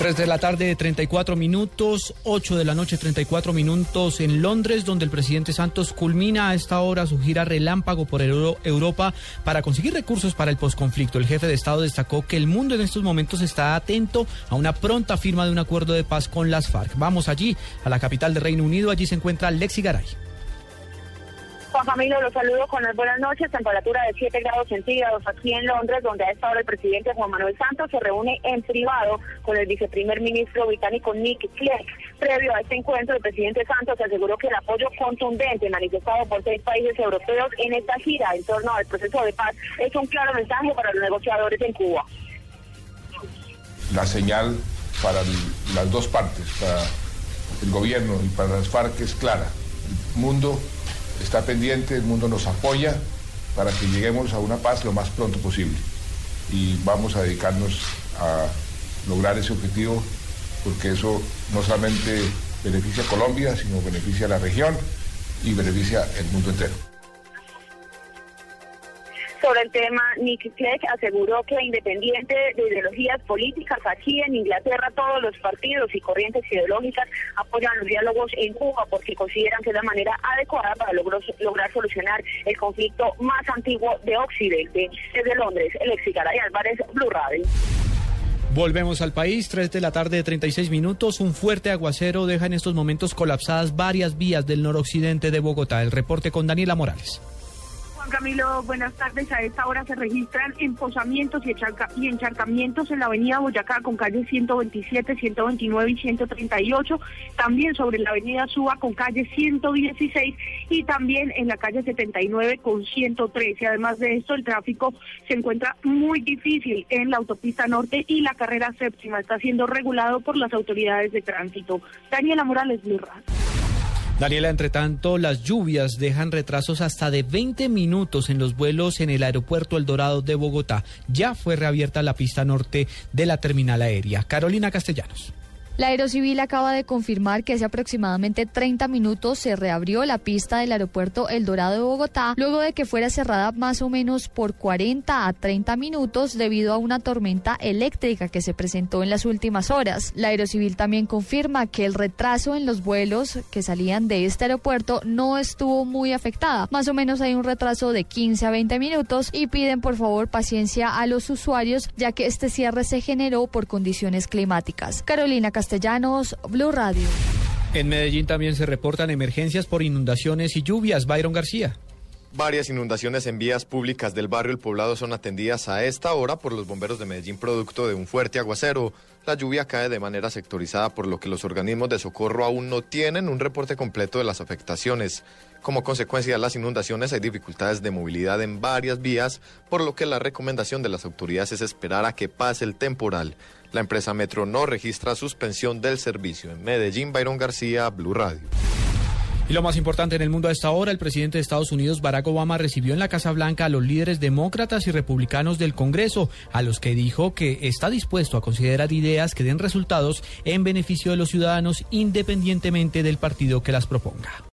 3 de la tarde, 34 minutos, 8 de la noche, 34 minutos en Londres, donde el presidente Santos culmina a esta hora su gira relámpago por Euro Europa para conseguir recursos para el posconflicto. El jefe de Estado destacó que el mundo en estos momentos está atento a una pronta firma de un acuerdo de paz con las FARC. Vamos allí, a la capital del Reino Unido, allí se encuentra Lexi Garay. Juan Camilo, los saludo con las buenas noches. Temperatura de 7 grados centígrados aquí en Londres, donde a esta hora el presidente Juan Manuel Santos se reúne en privado con el viceprimer ministro británico Nick Clegg. Previo a este encuentro, el presidente Santos aseguró que el apoyo contundente manifestado por seis países europeos en esta gira en torno al proceso de paz es un claro mensaje para los negociadores en Cuba. La señal para las dos partes, para el gobierno y para las FARC es clara. El mundo está pendiente, el mundo nos apoya para que lleguemos a una paz lo más pronto posible. Y vamos a dedicarnos a lograr ese objetivo porque eso no solamente beneficia a Colombia, sino beneficia a la región y beneficia el mundo entero. Sobre el tema, Nick Clegg aseguró que independiente de ideologías políticas, aquí en Inglaterra todos los partidos y corrientes ideológicas apoyan los diálogos en Cuba porque consideran que es la manera adecuada para lograr, lograr solucionar el conflicto más antiguo de Occidente. Desde Londres, Alexi Garay Álvarez, Blue Radio. Volvemos al país, 3 de la tarde de 36 minutos. Un fuerte aguacero deja en estos momentos colapsadas varias vías del noroccidente de Bogotá. El reporte con Daniela Morales. Camilo, buenas tardes. A esta hora se registran emposamientos y, y, encharcamientos en la avenida Boyacá con calles 127, 129 y 138. También sobre la avenida Suba con calle 116 y también en la calle 79 con 113. Además de esto, el tráfico se encuentra muy difícil en la autopista norte y la carrera séptima. Está siendo regulado por las autoridades de tránsito. Daniela Morales, Blue Daniela, entre tanto, las lluvias dejan retrasos hasta de 20 minutos en los vuelos en el aeropuerto El Dorado de Bogotá. Ya fue reabierta la pista norte de la terminal aérea. Carolina Castellanos. La Aerocivil acaba de confirmar que hace aproximadamente 30 minutos se reabrió la pista del aeropuerto El Dorado de Bogotá, luego de que fuera cerrada más o menos por 40 a 30 minutos debido a una tormenta eléctrica que se presentó en las últimas horas. La Aerocivil también confirma que el retraso en los vuelos que salían de este aeropuerto no estuvo muy afectada. Más o menos hay un retraso de 15 a 20 minutos y piden por favor paciencia a los usuarios ya que este cierre se generó por condiciones climáticas. Carolina Castellanos, Blue Radio. En Medellín también se reportan emergencias por inundaciones y lluvias. Byron García. Varias inundaciones en vías públicas del barrio El Poblado son atendidas a esta hora por los bomberos de Medellín producto de un fuerte aguacero. La lluvia cae de manera sectorizada por lo que los organismos de socorro aún no tienen un reporte completo de las afectaciones. Como consecuencia de las inundaciones hay dificultades de movilidad en varias vías, por lo que la recomendación de las autoridades es esperar a que pase el temporal. La empresa Metro no registra suspensión del servicio. En Medellín, Byron García, Blue Radio. Y lo más importante en el mundo a esta hora, el presidente de Estados Unidos, Barack Obama, recibió en la Casa Blanca a los líderes demócratas y republicanos del Congreso, a los que dijo que está dispuesto a considerar ideas que den resultados en beneficio de los ciudadanos independientemente del partido que las proponga.